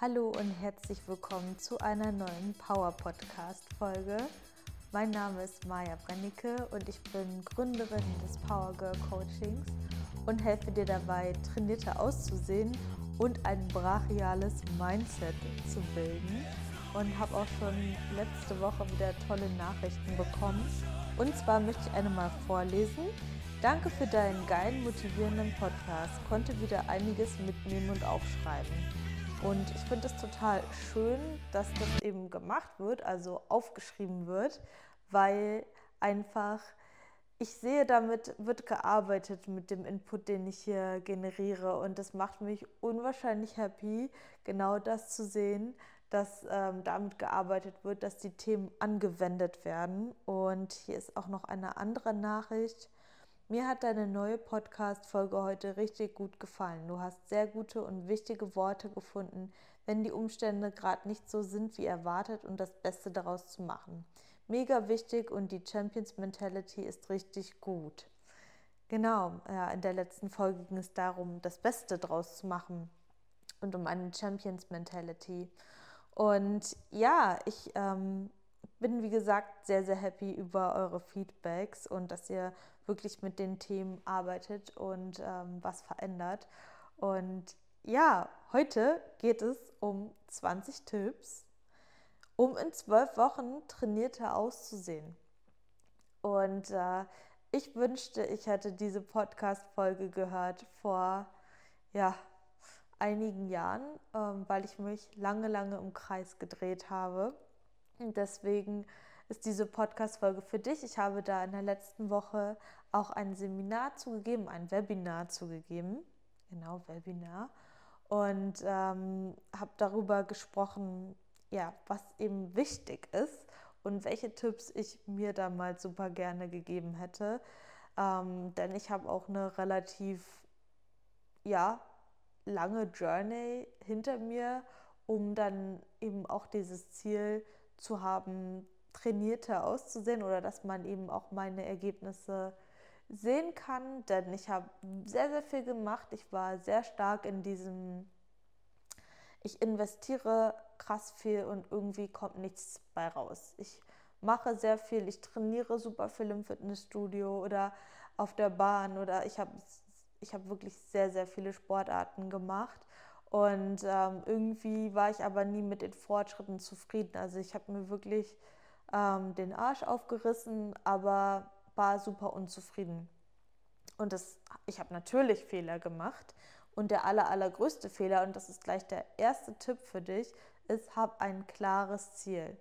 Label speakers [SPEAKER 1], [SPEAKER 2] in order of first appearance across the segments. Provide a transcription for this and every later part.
[SPEAKER 1] Hallo und herzlich willkommen zu einer neuen Power Podcast Folge. Mein Name ist Maja Brennicke und ich bin Gründerin des Power Girl Coachings und helfe dir dabei, trainierter auszusehen und ein brachiales Mindset zu bilden. Und habe auch schon letzte Woche wieder tolle Nachrichten bekommen. Und zwar möchte ich eine mal vorlesen. Danke für deinen geilen, motivierenden Podcast. Konnte wieder einiges mitnehmen und aufschreiben. Und ich finde es total schön, dass das eben gemacht wird, also aufgeschrieben wird, weil einfach ich sehe, damit wird gearbeitet mit dem Input, den ich hier generiere. Und das macht mich unwahrscheinlich happy, genau das zu sehen, dass ähm, damit gearbeitet wird, dass die Themen angewendet werden. Und hier ist auch noch eine andere Nachricht. Mir hat deine neue Podcast-Folge heute richtig gut gefallen. Du hast sehr gute und wichtige Worte gefunden, wenn die Umstände gerade nicht so sind wie erwartet und das Beste daraus zu machen. Mega wichtig und die Champions Mentality ist richtig gut. Genau, ja, in der letzten Folge ging es darum, das Beste daraus zu machen und um eine Champions Mentality. Und ja, ich ähm, bin, wie gesagt, sehr, sehr happy über eure Feedbacks und dass ihr wirklich mit den Themen arbeitet und ähm, was verändert. Und ja, heute geht es um 20 Tipps, um in zwölf Wochen trainierter auszusehen. Und äh, ich wünschte, ich hätte diese Podcast-Folge gehört vor ja, einigen Jahren, ähm, weil ich mich lange, lange im Kreis gedreht habe und deswegen ist diese Podcast-Folge für dich. Ich habe da in der letzten Woche auch ein Seminar zugegeben, ein Webinar zugegeben. Genau, Webinar. Und ähm, habe darüber gesprochen, ja, was eben wichtig ist und welche Tipps ich mir damals super gerne gegeben hätte. Ähm, denn ich habe auch eine relativ, ja, lange Journey hinter mir, um dann eben auch dieses Ziel zu zu haben, trainierter auszusehen oder dass man eben auch meine Ergebnisse sehen kann. Denn ich habe sehr, sehr viel gemacht. Ich war sehr stark in diesem, ich investiere krass viel und irgendwie kommt nichts bei raus. Ich mache sehr viel, ich trainiere super viel im Fitnessstudio oder auf der Bahn oder ich habe ich hab wirklich sehr, sehr viele Sportarten gemacht und ähm, irgendwie war ich aber nie mit den Fortschritten zufrieden. Also ich habe mir wirklich ähm, den Arsch aufgerissen, aber war super unzufrieden. Und das, ich habe natürlich Fehler gemacht. Und der aller, allergrößte Fehler, und das ist gleich der erste Tipp für dich, ist, hab ein klares Ziel.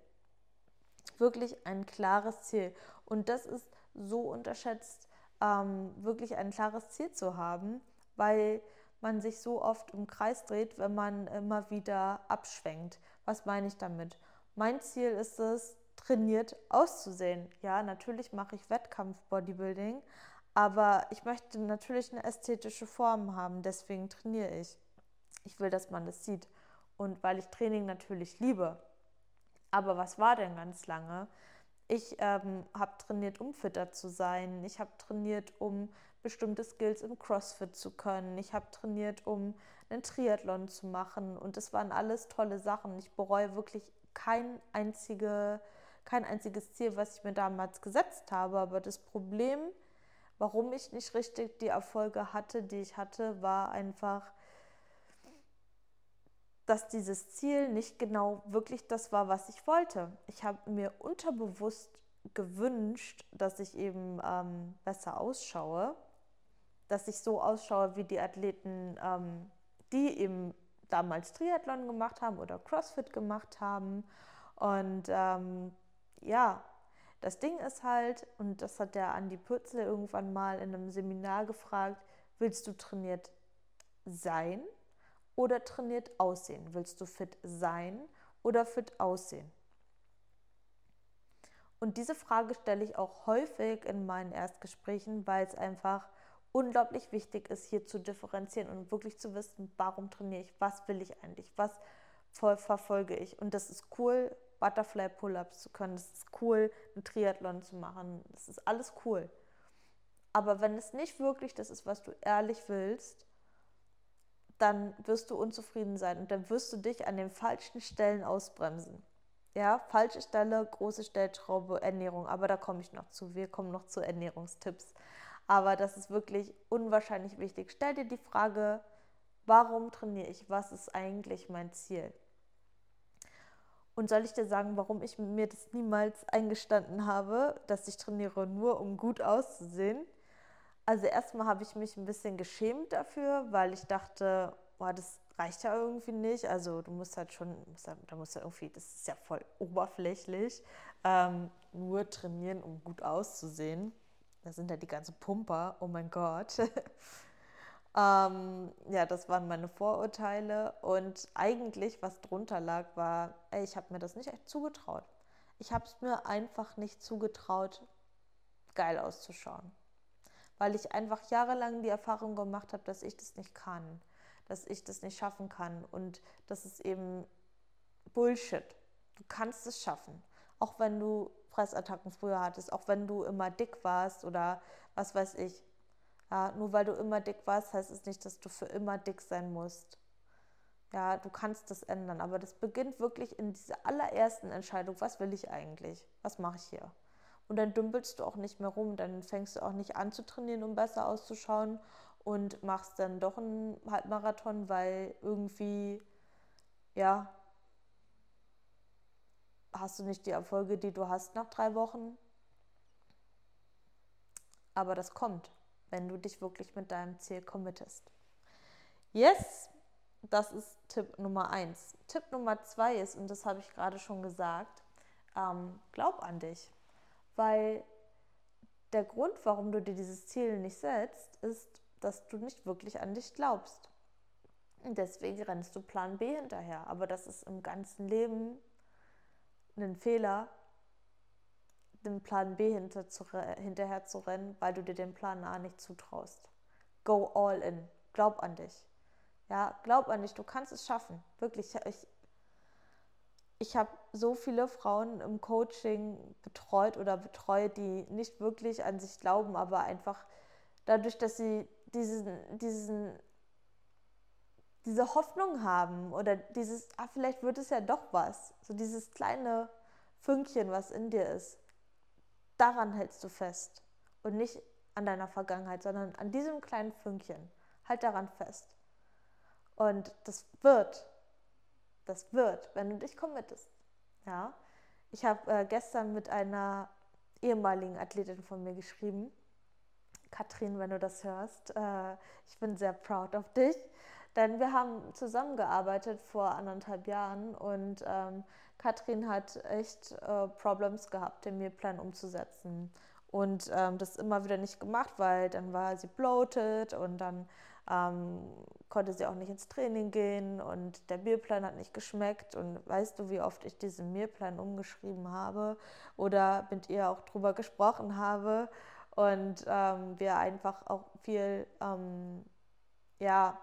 [SPEAKER 1] Wirklich ein klares Ziel. Und das ist so unterschätzt, ähm, wirklich ein klares Ziel zu haben, weil man sich so oft im Kreis dreht, wenn man immer wieder abschwenkt. Was meine ich damit? Mein Ziel ist es, trainiert auszusehen. Ja, natürlich mache ich Wettkampf-Bodybuilding, aber ich möchte natürlich eine ästhetische Form haben, deswegen trainiere ich. Ich will, dass man das sieht. Und weil ich Training natürlich liebe. Aber was war denn ganz lange? Ich ähm, habe trainiert, um fitter zu sein. Ich habe trainiert, um bestimmte Skills im CrossFit zu können. Ich habe trainiert, um einen Triathlon zu machen. Und das waren alles tolle Sachen. Ich bereue wirklich kein, einzige, kein einziges Ziel, was ich mir damals gesetzt habe. Aber das Problem, warum ich nicht richtig die Erfolge hatte, die ich hatte, war einfach, dass dieses Ziel nicht genau wirklich das war, was ich wollte. Ich habe mir unterbewusst gewünscht, dass ich eben ähm, besser ausschaue, dass ich so ausschaue wie die Athleten, ähm, die eben damals Triathlon gemacht haben oder CrossFit gemacht haben. Und ähm, ja, das Ding ist halt, und das hat der Andi Pürzel irgendwann mal in einem Seminar gefragt, willst du trainiert sein oder trainiert aussehen? Willst du fit sein oder fit aussehen? Und diese Frage stelle ich auch häufig in meinen Erstgesprächen, weil es einfach unglaublich wichtig ist, hier zu differenzieren und wirklich zu wissen, warum trainiere ich, was will ich eigentlich, was verfolge ich. Und das ist cool, Butterfly Pull-ups zu können, das ist cool, einen Triathlon zu machen, das ist alles cool. Aber wenn es nicht wirklich das ist, was du ehrlich willst, dann wirst du unzufrieden sein und dann wirst du dich an den falschen Stellen ausbremsen. Ja, falsche Stelle, große Stellschraube, Ernährung, aber da komme ich noch zu. Wir kommen noch zu Ernährungstipps. Aber das ist wirklich unwahrscheinlich wichtig. Stell dir die Frage, warum trainiere ich? Was ist eigentlich mein Ziel? Und soll ich dir sagen, warum ich mir das niemals eingestanden habe, dass ich trainiere nur, um gut auszusehen? Also erstmal habe ich mich ein bisschen geschämt dafür, weil ich dachte, boah, das reicht ja irgendwie nicht. Also du musst halt schon, da musst du irgendwie, das ist ja voll oberflächlich, ähm, nur trainieren, um gut auszusehen. Da sind ja die ganzen Pumper, oh mein Gott. ähm, ja, das waren meine Vorurteile. Und eigentlich, was drunter lag, war, ey, ich habe mir das nicht echt zugetraut. Ich habe es mir einfach nicht zugetraut, geil auszuschauen. Weil ich einfach jahrelang die Erfahrung gemacht habe, dass ich das nicht kann dass ich das nicht schaffen kann. Und das ist eben Bullshit. Du kannst es schaffen. Auch wenn du Fressattacken früher hattest, auch wenn du immer dick warst oder was weiß ich. Ja, nur weil du immer dick warst, heißt es nicht, dass du für immer dick sein musst. Ja, du kannst das ändern, aber das beginnt wirklich in dieser allerersten Entscheidung, was will ich eigentlich? Was mache ich hier? Und dann dümpelst du auch nicht mehr rum, dann fängst du auch nicht an zu trainieren, um besser auszuschauen und machst dann doch einen Halbmarathon, weil irgendwie, ja, hast du nicht die Erfolge, die du hast nach drei Wochen. Aber das kommt, wenn du dich wirklich mit deinem Ziel committest. Yes, das ist Tipp Nummer eins. Tipp Nummer zwei ist, und das habe ich gerade schon gesagt, ähm, glaub an dich. Weil der Grund, warum du dir dieses Ziel nicht setzt, ist, dass du nicht wirklich an dich glaubst. Und deswegen rennst du Plan B hinterher. Aber das ist im ganzen Leben ein Fehler, den Plan B hinter zu, hinterher zu rennen, weil du dir den Plan A nicht zutraust. Go all in. Glaub an dich. Ja, glaub an dich, du kannst es schaffen. Wirklich, ich, ich habe so viele Frauen im Coaching betreut oder betreut, die nicht wirklich an sich glauben, aber einfach dadurch, dass sie diesen, diesen, diese Hoffnung haben oder dieses, ah, vielleicht wird es ja doch was, so dieses kleine Fünkchen, was in dir ist, daran hältst du fest und nicht an deiner Vergangenheit, sondern an diesem kleinen Fünkchen. Halt daran fest. Und das wird, das wird, wenn du dich committest. Ja, ich habe äh, gestern mit einer ehemaligen Athletin von mir geschrieben Katrin, wenn du das hörst. Äh, ich bin sehr proud of dich, denn wir haben zusammengearbeitet vor anderthalb Jahren und ähm, Katrin hat echt äh, Problems gehabt, den Mealplan umzusetzen. Und ähm, das immer wieder nicht gemacht, weil dann war sie bloated und dann ähm, konnte sie auch nicht ins Training gehen und der Mealplan hat nicht geschmeckt. Und weißt du, wie oft ich diesen Mealplan umgeschrieben habe oder mit ihr auch drüber gesprochen habe? Und ähm, wir einfach auch viel ähm, ja,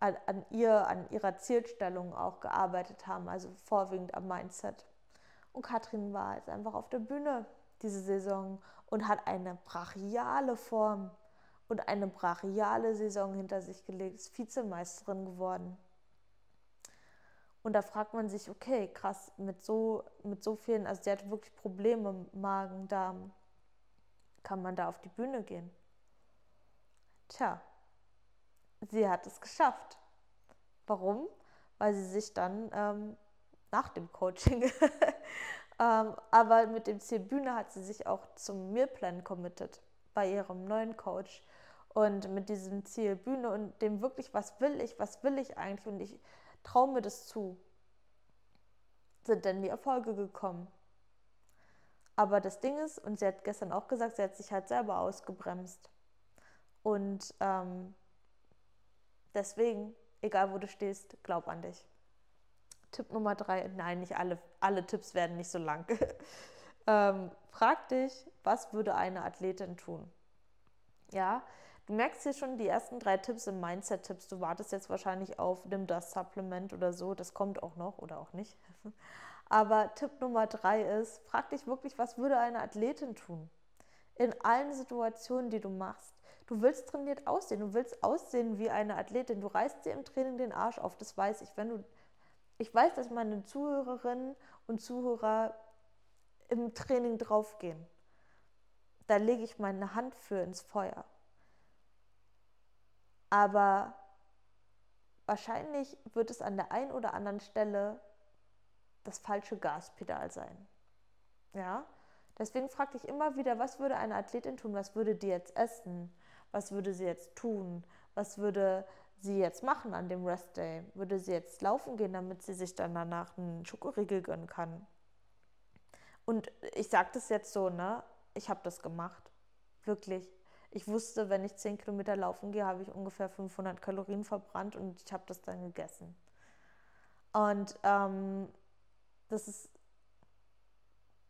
[SPEAKER 1] an, an, ihr, an ihrer Zielstellung auch gearbeitet haben, also vorwiegend am Mindset. Und Katrin war jetzt einfach auf der Bühne diese Saison und hat eine brachiale Form und eine brachiale Saison hinter sich gelegt, ist Vizemeisterin geworden. Und da fragt man sich, okay, krass, mit so, mit so vielen, also sie hat wirklich Probleme, Magen, Darm, kann man da auf die Bühne gehen? Tja, sie hat es geschafft. Warum? Weil sie sich dann ähm, nach dem Coaching, ähm, aber mit dem Ziel Bühne hat sie sich auch zum Mealplan committed bei ihrem neuen Coach. Und mit diesem Ziel Bühne und dem wirklich, was will ich, was will ich eigentlich und ich traue mir das zu, sind dann die Erfolge gekommen. Aber das Ding ist, und sie hat gestern auch gesagt, sie hat sich halt selber ausgebremst. Und ähm, deswegen, egal wo du stehst, glaub an dich. Tipp Nummer drei, nein, nicht alle, alle Tipps werden nicht so lang. ähm, frag dich, was würde eine Athletin tun? Ja, du merkst hier schon die ersten drei Tipps im Mindset-Tipps. Du wartest jetzt wahrscheinlich auf, nimm das Supplement oder so. Das kommt auch noch oder auch nicht. Aber Tipp Nummer drei ist, frag dich wirklich, was würde eine Athletin tun? In allen Situationen, die du machst. Du willst trainiert aussehen. Du willst aussehen wie eine Athletin. Du reißt dir im Training den Arsch auf. Das weiß ich. Wenn du, ich weiß, dass meine Zuhörerinnen und Zuhörer im Training draufgehen. Da lege ich meine Hand für ins Feuer. Aber wahrscheinlich wird es an der einen oder anderen Stelle das falsche Gaspedal sein. Ja? Deswegen frag dich immer wieder, was würde eine Athletin tun? Was würde die jetzt essen? Was würde sie jetzt tun? Was würde sie jetzt machen an dem Rest Day? Würde sie jetzt laufen gehen, damit sie sich dann danach einen Schokoriegel gönnen kann? Und ich sage das jetzt so, ne? Ich habe das gemacht. Wirklich. Ich wusste, wenn ich 10 Kilometer laufen gehe, habe ich ungefähr 500 Kalorien verbrannt und ich habe das dann gegessen. Und ähm, das ist,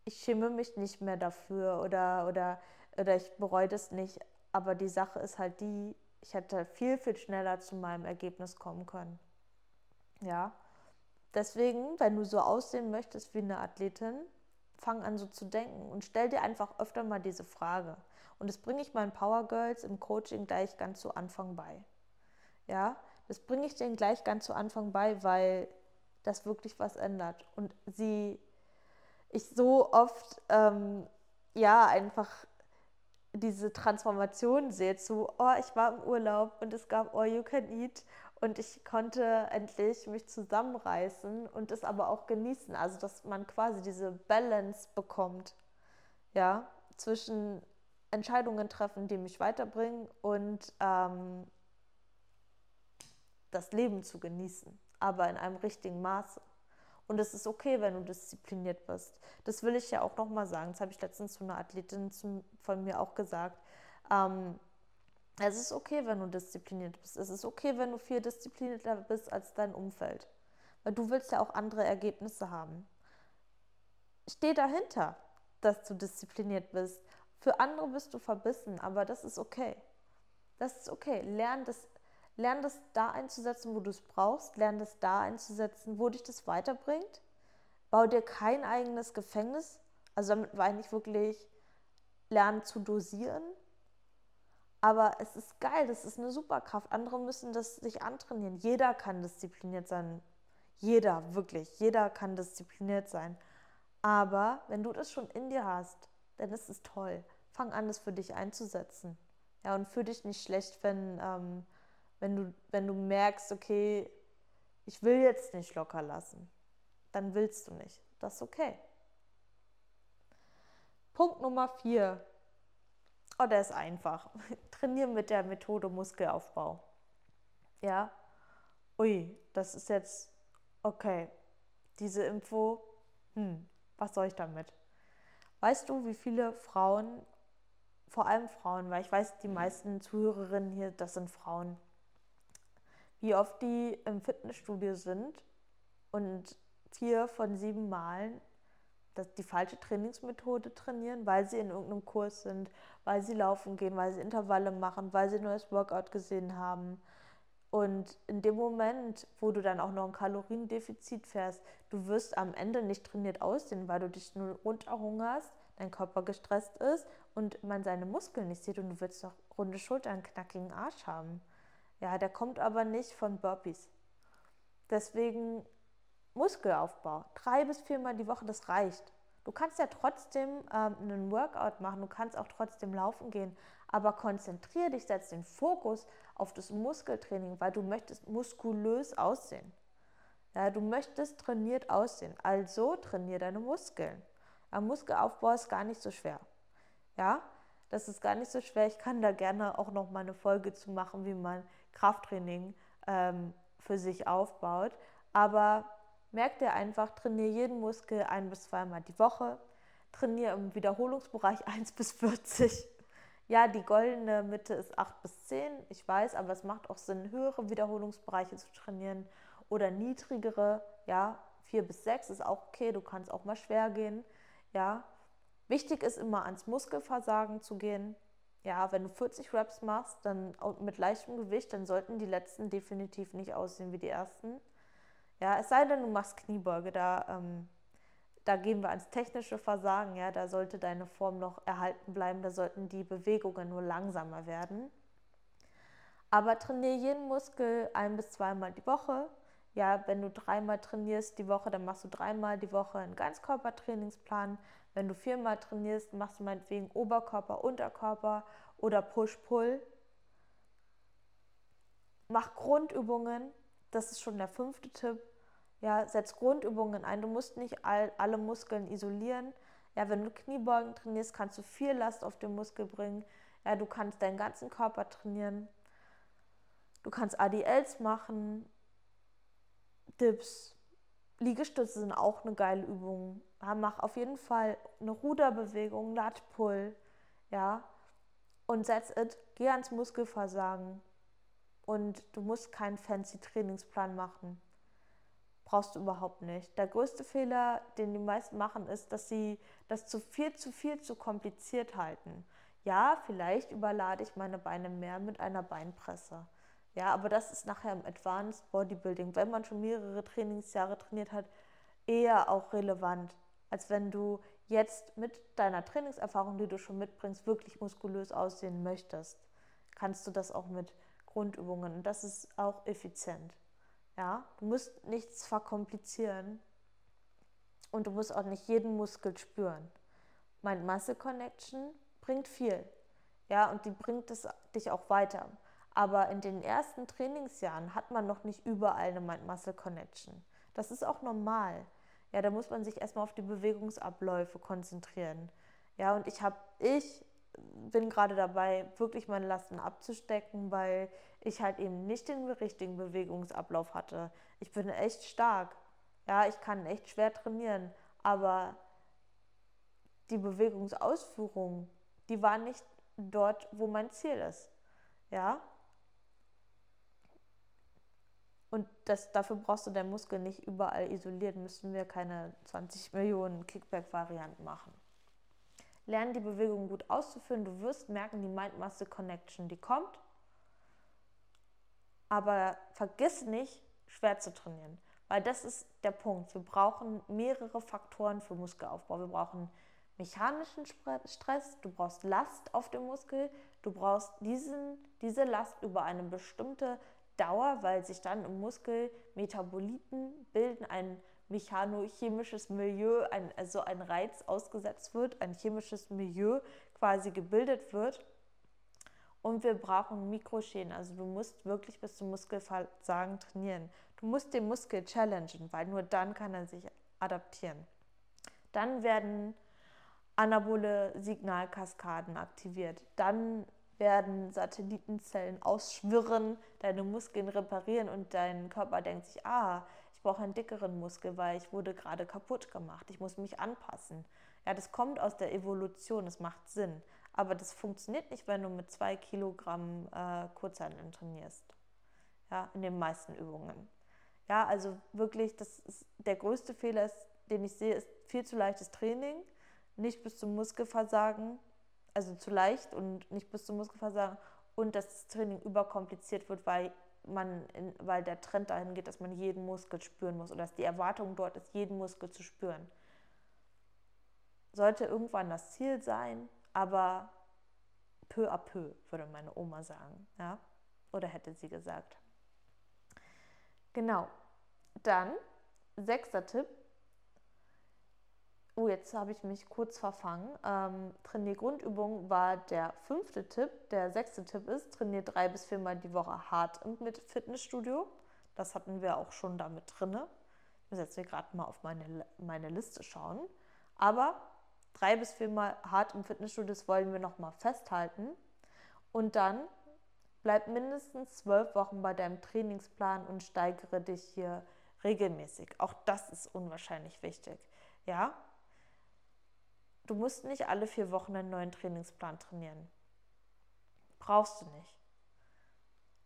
[SPEAKER 1] ich schäme mich nicht mehr dafür oder, oder, oder ich bereue das nicht. Aber die Sache ist halt die, ich hätte viel, viel schneller zu meinem Ergebnis kommen können. Ja. Deswegen, wenn du so aussehen möchtest wie eine Athletin, fang an so zu denken und stell dir einfach öfter mal diese Frage. Und das bringe ich meinen Power Girls im Coaching gleich ganz zu Anfang bei. Ja, das bringe ich denen gleich ganz zu Anfang bei, weil das wirklich was ändert. Und sie, ich so oft, ähm, ja, einfach diese Transformation sehe zu, oh, ich war im Urlaub und es gab All You Can Eat und ich konnte endlich mich zusammenreißen und es aber auch genießen. Also, dass man quasi diese Balance bekommt, ja, zwischen Entscheidungen treffen, die mich weiterbringen und ähm, das Leben zu genießen, aber in einem richtigen Maße. Und es ist okay, wenn du diszipliniert bist. Das will ich ja auch nochmal sagen. Das habe ich letztens zu einer Athletin von mir auch gesagt. Ähm, es ist okay, wenn du diszipliniert bist. Es ist okay, wenn du viel disziplinierter bist als dein Umfeld. Weil du willst ja auch andere Ergebnisse haben. Steh dahinter, dass du diszipliniert bist. Für andere bist du verbissen, aber das ist okay. Das ist okay. Lern das, lern das da einzusetzen, wo du es brauchst. Lern das da einzusetzen, wo dich das weiterbringt. Bau dir kein eigenes Gefängnis. Also damit meine ich wirklich lernen zu dosieren aber es ist geil, das ist eine Superkraft. Andere müssen das sich antrainieren. Jeder kann diszipliniert sein. Jeder, wirklich. Jeder kann diszipliniert sein. Aber wenn du das schon in dir hast, dann ist es toll. Fang an, es für dich einzusetzen. Ja, und fühl dich nicht schlecht, wenn, ähm, wenn, du, wenn du merkst, okay, ich will jetzt nicht locker lassen. Dann willst du nicht. Das ist okay. Punkt Nummer vier. Oh, der ist einfach. Trainieren mit der Methode Muskelaufbau. Ja. Ui, das ist jetzt okay. Diese Info, hm, was soll ich damit? Weißt du, wie viele Frauen, vor allem Frauen, weil ich weiß, die meisten Zuhörerinnen hier, das sind Frauen, wie oft die im Fitnessstudio sind und vier von sieben Malen die falsche Trainingsmethode trainieren, weil sie in irgendeinem Kurs sind, weil sie laufen gehen, weil sie Intervalle machen, weil sie ein neues Workout gesehen haben. Und in dem Moment, wo du dann auch noch ein Kaloriendefizit fährst, du wirst am Ende nicht trainiert aussehen, weil du dich nur runterhungerst, dein Körper gestresst ist und man seine Muskeln nicht sieht und du willst doch runde Schultern, knackigen Arsch haben. Ja, der kommt aber nicht von Burpees. Deswegen Muskelaufbau. Drei bis viermal die Woche, das reicht. Du kannst ja trotzdem ähm, einen Workout machen, du kannst auch trotzdem laufen gehen, aber konzentriere dich, setz den Fokus auf das Muskeltraining, weil du möchtest muskulös aussehen. Ja, du möchtest trainiert aussehen, also trainiere deine Muskeln. Ja, Muskelaufbau ist gar nicht so schwer. Ja, das ist gar nicht so schwer. Ich kann da gerne auch noch mal eine Folge zu machen, wie man Krafttraining ähm, für sich aufbaut. Aber Merk dir einfach, trainiere jeden Muskel ein bis zweimal die Woche. Trainiere im Wiederholungsbereich 1 bis 40. Ja, die goldene Mitte ist 8 bis 10, ich weiß, aber es macht auch Sinn, höhere Wiederholungsbereiche zu trainieren oder niedrigere, ja, 4 bis 6 ist auch okay, du kannst auch mal schwer gehen, ja. Wichtig ist immer ans Muskelversagen zu gehen. Ja, wenn du 40 Reps machst, dann mit leichtem Gewicht, dann sollten die letzten definitiv nicht aussehen wie die ersten. Ja, es sei denn, du machst Kniebeuge, da, ähm, da gehen wir ans technische Versagen. Ja, da sollte deine Form noch erhalten bleiben, da sollten die Bewegungen nur langsamer werden. Aber trainiere jeden Muskel ein bis zweimal die Woche. Ja, wenn du dreimal trainierst die Woche, dann machst du dreimal die Woche einen Ganzkörpertrainingsplan. Wenn du viermal trainierst, machst du meinetwegen Oberkörper, Unterkörper oder Push-Pull. Mach Grundübungen, das ist schon der fünfte Tipp. Ja, setz Grundübungen ein. Du musst nicht all, alle Muskeln isolieren. Ja, wenn du Kniebeugen trainierst, kannst du viel Last auf den Muskel bringen. Ja, du kannst deinen ganzen Körper trainieren. Du kannst ADLs machen, Dips, Liegestütze sind auch eine geile Übung. Mach auf jeden Fall eine Ruderbewegung, Lat-Pull, ja, und that's it. Geh ans Muskelversagen. Und du musst keinen fancy Trainingsplan machen. Brauchst du überhaupt nicht. Der größte Fehler, den die meisten machen, ist, dass sie das zu viel, zu viel, zu kompliziert halten. Ja, vielleicht überlade ich meine Beine mehr mit einer Beinpresse. Ja, aber das ist nachher im Advanced Bodybuilding, wenn man schon mehrere Trainingsjahre trainiert hat, eher auch relevant, als wenn du jetzt mit deiner Trainingserfahrung, die du schon mitbringst, wirklich muskulös aussehen möchtest. Kannst du das auch mit Grundübungen und das ist auch effizient. Ja, du musst nichts verkomplizieren und du musst auch nicht jeden Muskel spüren. Mind Muscle Connection bringt viel. Ja, und die bringt es dich auch weiter. Aber in den ersten Trainingsjahren hat man noch nicht überall eine Mind-Muscle-Connection. Das ist auch normal. Ja, da muss man sich erstmal auf die Bewegungsabläufe konzentrieren. Ja, und ich habe, ich bin gerade dabei, wirklich meine Lasten abzustecken, weil ich halt eben nicht den richtigen Bewegungsablauf hatte. Ich bin echt stark. Ja, ich kann echt schwer trainieren, aber die Bewegungsausführung, die war nicht dort, wo mein Ziel ist. Ja, und das, dafür brauchst du deinen Muskel nicht überall isoliert, müssen wir keine 20 Millionen Kickback-Varianten machen. Lerne die Bewegung gut auszuführen. Du wirst merken, die Mind-Muscle-Connection, die kommt. Aber vergiss nicht, schwer zu trainieren. Weil das ist der Punkt. Wir brauchen mehrere Faktoren für Muskelaufbau. Wir brauchen mechanischen Stress, du brauchst Last auf dem Muskel, du brauchst diesen, diese Last über eine bestimmte Dauer, weil sich dann im Muskel Metaboliten bilden, ein mechanochemisches Milieu, ein, also ein Reiz ausgesetzt wird, ein chemisches Milieu quasi gebildet wird. Und wir brauchen Mikroschäden. Also du musst wirklich bis zum Muskelversagen trainieren. Du musst den Muskel challengen, weil nur dann kann er sich adaptieren. Dann werden anabole Signalkaskaden aktiviert. Dann werden Satellitenzellen ausschwirren, deine Muskeln reparieren und dein Körper denkt sich, ah, ich brauche einen dickeren Muskel, weil ich wurde gerade kaputt gemacht. Ich muss mich anpassen. Ja, das kommt aus der Evolution, das macht Sinn. Aber das funktioniert nicht, wenn du mit zwei Kilogramm äh, Kurzhanteln trainierst. Ja, in den meisten Übungen. Ja, also wirklich, das ist der größte Fehler, den ich sehe, ist viel zu leichtes Training, nicht bis zum Muskelversagen also zu leicht und nicht bis zum Muskelversagen und dass das Training überkompliziert wird, weil man in, weil der Trend dahin geht, dass man jeden Muskel spüren muss oder dass die Erwartung dort ist, jeden Muskel zu spüren. Sollte irgendwann das Ziel sein, aber peu à peu, würde meine Oma sagen, ja? Oder hätte sie gesagt. Genau. Dann sechster Tipp, Oh, jetzt habe ich mich kurz verfangen. Ähm, trainier Grundübung war der fünfte Tipp. Der sechste Tipp ist, trainier drei bis viermal die Woche hart im Fitnessstudio. Das hatten wir auch schon damit drin. Ich muss jetzt hier gerade mal auf meine, meine Liste schauen. Aber drei bis viermal hart im Fitnessstudio, das wollen wir nochmal festhalten. Und dann bleib mindestens zwölf Wochen bei deinem Trainingsplan und steigere dich hier regelmäßig. Auch das ist unwahrscheinlich wichtig. Ja, Du musst nicht alle vier Wochen einen neuen Trainingsplan trainieren. Brauchst du nicht.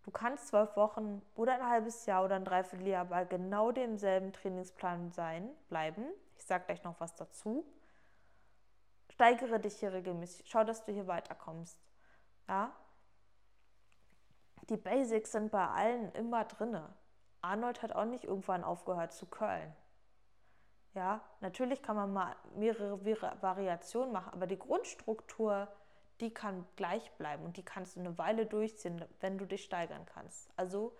[SPEAKER 1] Du kannst zwölf Wochen oder ein halbes Jahr oder ein Dreivierteljahr bei genau demselben Trainingsplan sein, bleiben. Ich sage gleich noch was dazu. Steigere dich hier regelmäßig. Schau, dass du hier weiterkommst. Ja? Die Basics sind bei allen immer drinne. Arnold hat auch nicht irgendwann aufgehört zu curlen. Ja, natürlich kann man mal mehrere Variationen machen, aber die Grundstruktur, die kann gleich bleiben und die kannst du eine Weile durchziehen, wenn du dich steigern kannst. Also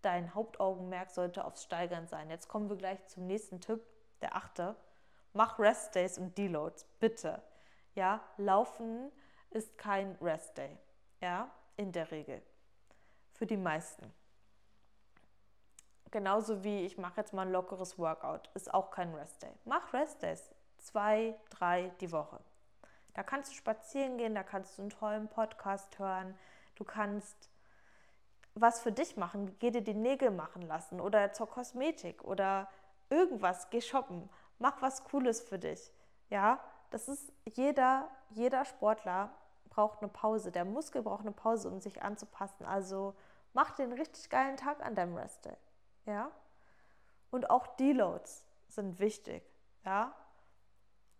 [SPEAKER 1] dein Hauptaugenmerk sollte aufs Steigern sein. Jetzt kommen wir gleich zum nächsten Tipp, der achte. Mach Rest Days und Deloads, bitte. Ja, Laufen ist kein Rest Day. Ja, in der Regel. Für die meisten. Genauso wie ich mache jetzt mal ein lockeres Workout, ist auch kein Rest Day. Mach Rest Days. Zwei, drei die Woche. Da kannst du spazieren gehen, da kannst du einen tollen Podcast hören, du kannst was für dich machen, geh dir die Nägel machen lassen oder zur Kosmetik oder irgendwas, geh shoppen, mach was Cooles für dich. Ja, das ist jeder, jeder Sportler braucht eine Pause. Der Muskel braucht eine Pause, um sich anzupassen. Also mach den richtig geilen Tag an deinem Rest Day. Ja? Und auch Deloads sind wichtig. Ja?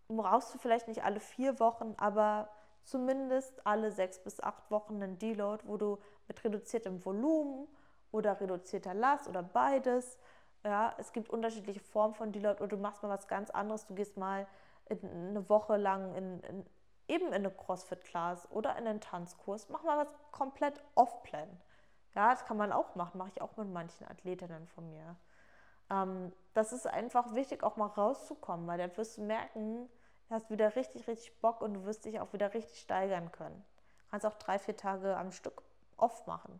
[SPEAKER 1] Brauchst du vielleicht nicht alle vier Wochen, aber zumindest alle sechs bis acht Wochen einen Deload, wo du mit reduziertem Volumen oder reduzierter Last oder beides. Ja, es gibt unterschiedliche Formen von Deload oder du machst mal was ganz anderes. Du gehst mal eine Woche lang in, in eben in eine CrossFit-Class oder in einen Tanzkurs. Mach mal was komplett off-plan. Ja, das kann man auch machen, mache ich auch mit manchen Athletinnen von mir. Ähm, das ist einfach wichtig, auch mal rauszukommen, weil dann wirst du merken, du hast wieder richtig, richtig Bock und du wirst dich auch wieder richtig steigern können. Du kannst auch drei, vier Tage am Stück off machen.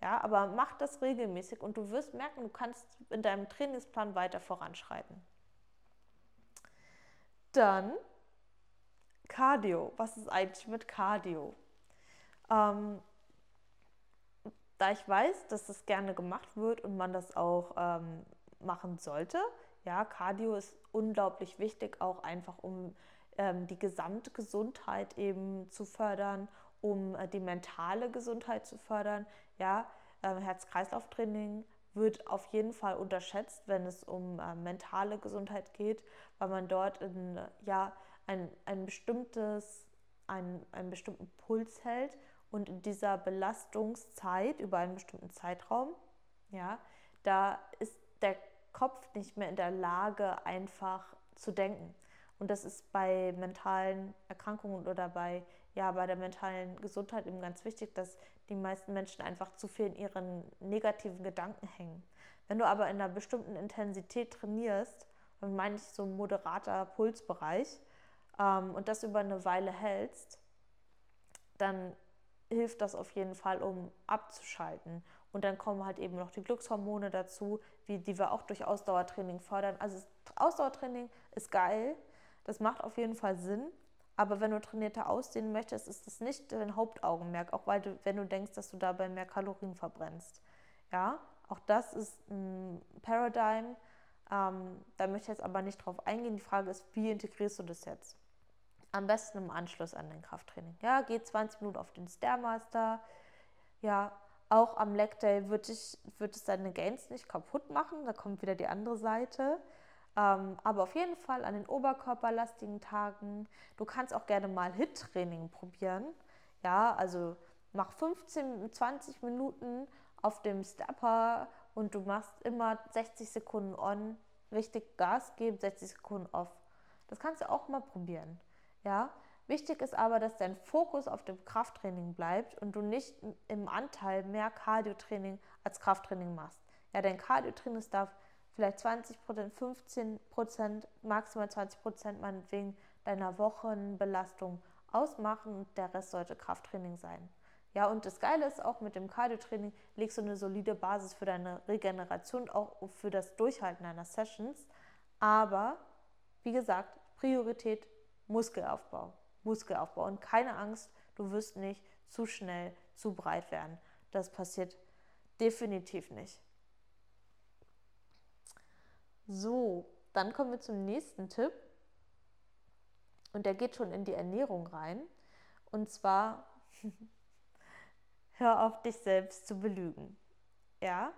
[SPEAKER 1] Ja, aber mach das regelmäßig und du wirst merken, du kannst in deinem Trainingsplan weiter voranschreiten. Dann Cardio. Was ist eigentlich mit Cardio? Ähm, da ich weiß, dass das gerne gemacht wird und man das auch ähm, machen sollte, ja, Cardio ist unglaublich wichtig, auch einfach um ähm, die Gesamtgesundheit eben zu fördern, um äh, die mentale Gesundheit zu fördern. Ja, äh, Herz-Kreislauf-Training wird auf jeden Fall unterschätzt, wenn es um äh, mentale Gesundheit geht, weil man dort in, ja, ein, ein bestimmtes, ein, einen bestimmten Puls hält und in dieser Belastungszeit über einen bestimmten Zeitraum, ja, da ist der Kopf nicht mehr in der Lage, einfach zu denken. Und das ist bei mentalen Erkrankungen oder bei, ja, bei der mentalen Gesundheit eben ganz wichtig, dass die meisten Menschen einfach zu viel in ihren negativen Gedanken hängen. Wenn du aber in einer bestimmten Intensität trainierst, dann meine ich so ein moderater Pulsbereich, ähm, und das über eine Weile hältst, dann hilft das auf jeden Fall, um abzuschalten. Und dann kommen halt eben noch die Glückshormone dazu, wie, die wir auch durch Ausdauertraining fördern. Also Ausdauertraining ist geil, das macht auf jeden Fall Sinn. Aber wenn du trainierter aussehen möchtest, ist das nicht dein Hauptaugenmerk, auch weil du, wenn du denkst, dass du dabei mehr Kalorien verbrennst. Ja, auch das ist ein Paradigm. Ähm, da möchte ich jetzt aber nicht drauf eingehen. Die Frage ist, wie integrierst du das jetzt? Am besten im Anschluss an den Krafttraining. Ja, geht 20 Minuten auf den Stairmaster. Ja, auch am Leg Day wird, ich, wird es deine Gains nicht kaputt machen. Da kommt wieder die andere Seite. Ähm, aber auf jeden Fall an den oberkörperlastigen Tagen. Du kannst auch gerne mal HIT-Training probieren. Ja, also mach 15, 20 Minuten auf dem Stepper und du machst immer 60 Sekunden on, richtig Gas geben, 60 Sekunden off. Das kannst du auch mal probieren. Ja? Wichtig ist aber, dass dein Fokus auf dem Krafttraining bleibt und du nicht im Anteil mehr Cardiotraining als Krafttraining machst. Ja, dein Cardiotraining darf vielleicht 20% 15% maximal 20% meinetwegen deiner Wochenbelastung ausmachen und der Rest sollte Krafttraining sein. Ja, und das Geile ist auch mit dem Cardiotraining legst du eine solide Basis für deine Regeneration, auch für das Durchhalten deiner Sessions. Aber wie gesagt, Priorität Muskelaufbau. Muskelaufbau. Und keine Angst, du wirst nicht zu schnell zu breit werden. Das passiert definitiv nicht. So, dann kommen wir zum nächsten Tipp. Und der geht schon in die Ernährung rein. Und zwar, hör auf dich selbst zu belügen. Ja,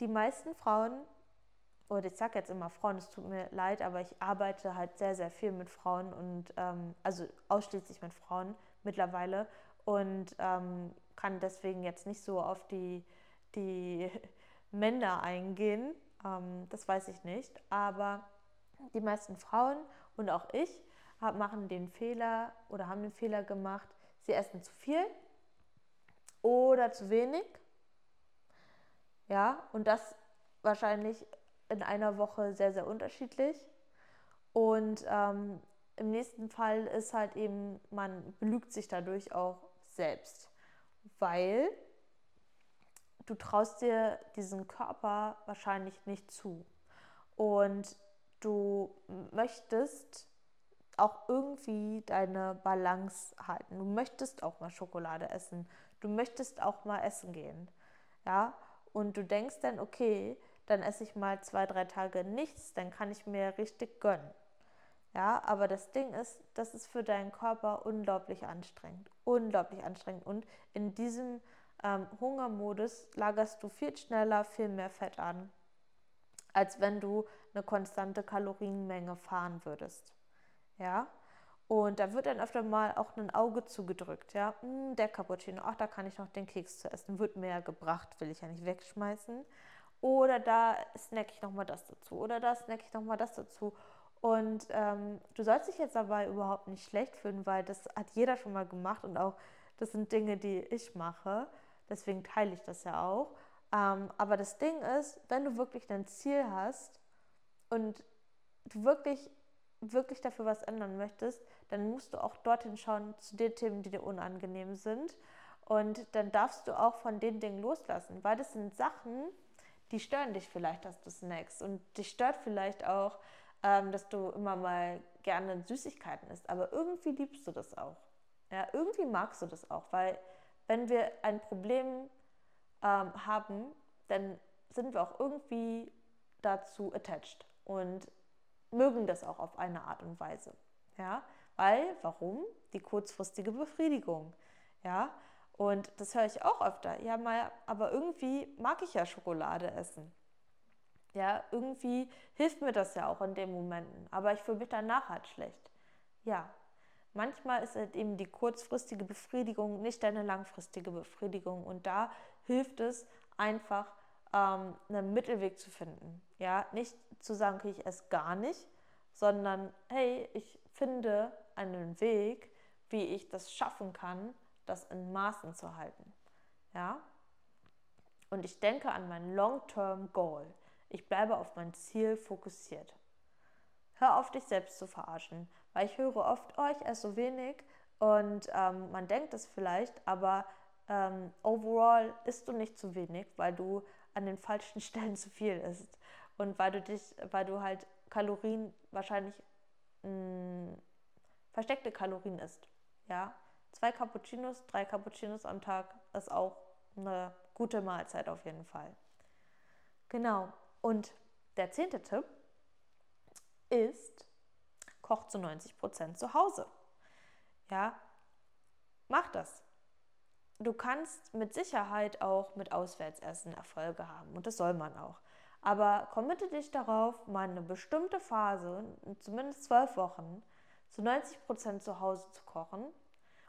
[SPEAKER 1] die meisten Frauen oder ich sage jetzt immer Frauen, es tut mir leid, aber ich arbeite halt sehr, sehr viel mit Frauen und ähm, also ausschließlich mit Frauen mittlerweile und ähm, kann deswegen jetzt nicht so auf die, die Männer eingehen. Ähm, das weiß ich nicht. Aber die meisten Frauen und auch ich hab, machen den Fehler oder haben den Fehler gemacht, sie essen zu viel oder zu wenig. Ja, und das wahrscheinlich in einer Woche sehr, sehr unterschiedlich. Und ähm, im nächsten Fall ist halt eben, man belügt sich dadurch auch selbst, weil du traust dir diesen Körper wahrscheinlich nicht zu. Und du möchtest auch irgendwie deine Balance halten. Du möchtest auch mal Schokolade essen. Du möchtest auch mal essen gehen. Ja, und du denkst dann, okay, dann esse ich mal zwei, drei Tage nichts, dann kann ich mir richtig gönnen. Ja, aber das Ding ist, das ist für deinen Körper unglaublich anstrengend. Unglaublich anstrengend. Und in diesem ähm, Hungermodus lagerst du viel schneller viel mehr Fett an, als wenn du eine konstante Kalorienmenge fahren würdest. Ja, und da wird dann öfter mal auch ein Auge zugedrückt. Ja, hm, der Cappuccino, ach, da kann ich noch den Keks zu essen, wird ja gebracht, will ich ja nicht wegschmeißen. Oder da snack ich nochmal das dazu. Oder da snack ich nochmal das dazu. Und ähm, du sollst dich jetzt dabei überhaupt nicht schlecht fühlen, weil das hat jeder schon mal gemacht und auch das sind Dinge, die ich mache. Deswegen teile ich das ja auch. Ähm, aber das Ding ist, wenn du wirklich dein Ziel hast und du wirklich, wirklich dafür was ändern möchtest, dann musst du auch dorthin schauen zu den Themen, die dir unangenehm sind. Und dann darfst du auch von den Dingen loslassen, weil das sind Sachen, die stören dich vielleicht, dass du snackst. Und dich stört vielleicht auch, ähm, dass du immer mal gerne Süßigkeiten isst, aber irgendwie liebst du das auch. Ja, irgendwie magst du das auch, weil wenn wir ein Problem ähm, haben, dann sind wir auch irgendwie dazu attached und mögen das auch auf eine Art und Weise. Ja, weil, warum? Die kurzfristige Befriedigung. Ja, und das höre ich auch öfter. Ja, mal, aber irgendwie mag ich ja Schokolade essen. Ja, irgendwie hilft mir das ja auch in den Momenten. Aber ich fühle mich danach halt schlecht. Ja, manchmal ist halt eben die kurzfristige Befriedigung nicht deine langfristige Befriedigung. Und da hilft es einfach, ähm, einen Mittelweg zu finden. Ja, nicht zu sagen, okay, ich esse gar nicht, sondern hey, ich finde einen Weg, wie ich das schaffen kann, das in Maßen zu halten. Ja? Und ich denke an mein Long-Term Goal. Ich bleibe auf mein Ziel fokussiert. Hör auf, dich selbst zu verarschen, weil ich höre oft, oh, ich esse so wenig und ähm, man denkt es vielleicht, aber ähm, overall isst du nicht zu wenig, weil du an den falschen Stellen zu viel isst und weil du dich, weil du halt Kalorien wahrscheinlich mh, mm, versteckte Kalorien isst. Ja, zwei Cappuccinos, drei Cappuccinos am Tag ist auch eine gute Mahlzeit auf jeden Fall. Genau. Und der zehnte Tipp ist, koch zu 90 Prozent zu Hause. Ja, mach das. Du kannst mit Sicherheit auch mit Auswärtsessen Erfolge haben und das soll man auch. Aber committe dich darauf, mal eine bestimmte Phase, zumindest zwölf Wochen, zu 90 Prozent zu Hause zu kochen.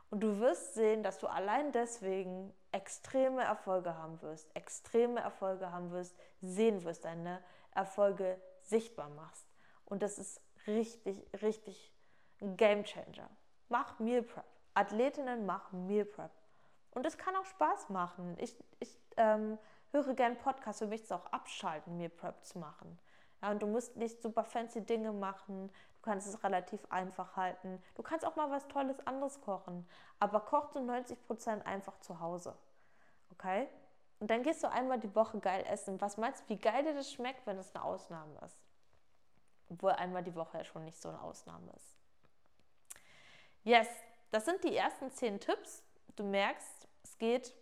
[SPEAKER 1] Und du wirst sehen, dass du allein deswegen extreme Erfolge haben wirst, extreme Erfolge haben wirst, sehen wirst, deine Erfolge sichtbar machst. Und das ist richtig, richtig ein Game Changer. Mach Meal Prep. Athletinnen machen Meal Prep. Und es kann auch Spaß machen. Ich, ich ähm, höre gerne Podcasts, für mich ist es auch abschalten, Meal Prep zu machen. Ja, und du musst nicht super fancy Dinge machen. Du kannst es relativ einfach halten. Du kannst auch mal was Tolles anderes kochen. Aber koch zu 90 Prozent einfach zu Hause. Okay? Und dann gehst du einmal die Woche geil essen. Was meinst du, wie geil dir das schmeckt, wenn es eine Ausnahme ist? Obwohl einmal die Woche ja schon nicht so eine Ausnahme ist. Yes, das sind die ersten zehn Tipps. Du merkst, es geht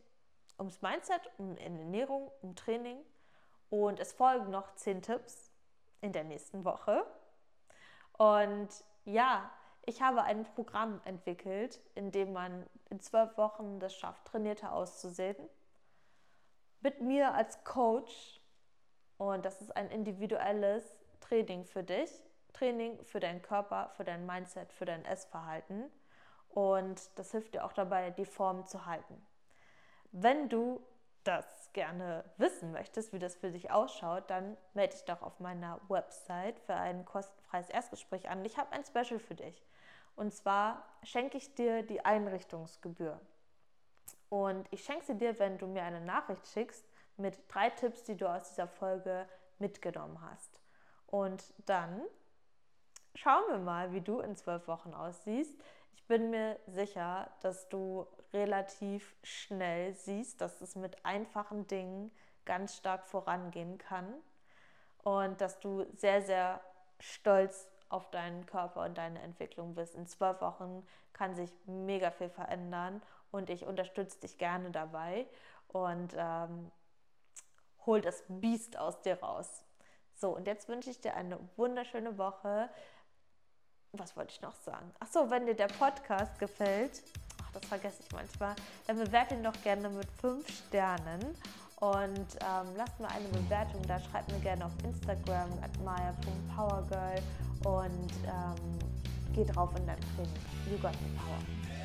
[SPEAKER 1] ums Mindset, um Ernährung, um Training. Und es folgen noch zehn Tipps in der nächsten Woche. Und ja, ich habe ein Programm entwickelt, in dem man in zwölf Wochen das schafft, trainierter auszusehen. Mit mir als Coach. Und das ist ein individuelles Training für dich. Training für deinen Körper, für dein Mindset, für dein Essverhalten. Und das hilft dir auch dabei, die Form zu halten. Wenn du das gerne wissen möchtest, wie das für dich ausschaut, dann melde dich doch auf meiner Website für ein kostenfreies Erstgespräch an. Ich habe ein Special für dich. Und zwar schenke ich dir die Einrichtungsgebühr. Und ich schenke sie dir, wenn du mir eine Nachricht schickst mit drei Tipps, die du aus dieser Folge mitgenommen hast. Und dann schauen wir mal, wie du in zwölf Wochen aussiehst. Ich bin mir sicher, dass du relativ schnell siehst, dass es mit einfachen Dingen ganz stark vorangehen kann und dass du sehr, sehr stolz auf deinen Körper und deine Entwicklung bist. In zwölf Wochen kann sich mega viel verändern und ich unterstütze dich gerne dabei und ähm, hol das Biest aus dir raus. So, und jetzt wünsche ich dir eine wunderschöne Woche. Was wollte ich noch sagen? Ach so, wenn dir der Podcast gefällt, ach, das vergesse ich manchmal, dann bewerte ihn doch gerne mit fünf Sternen und ähm, lasst mir eine Bewertung da. Schreibt mir gerne auf Instagram at maya.powergirl und ähm, geh drauf in dein Training. You got the power.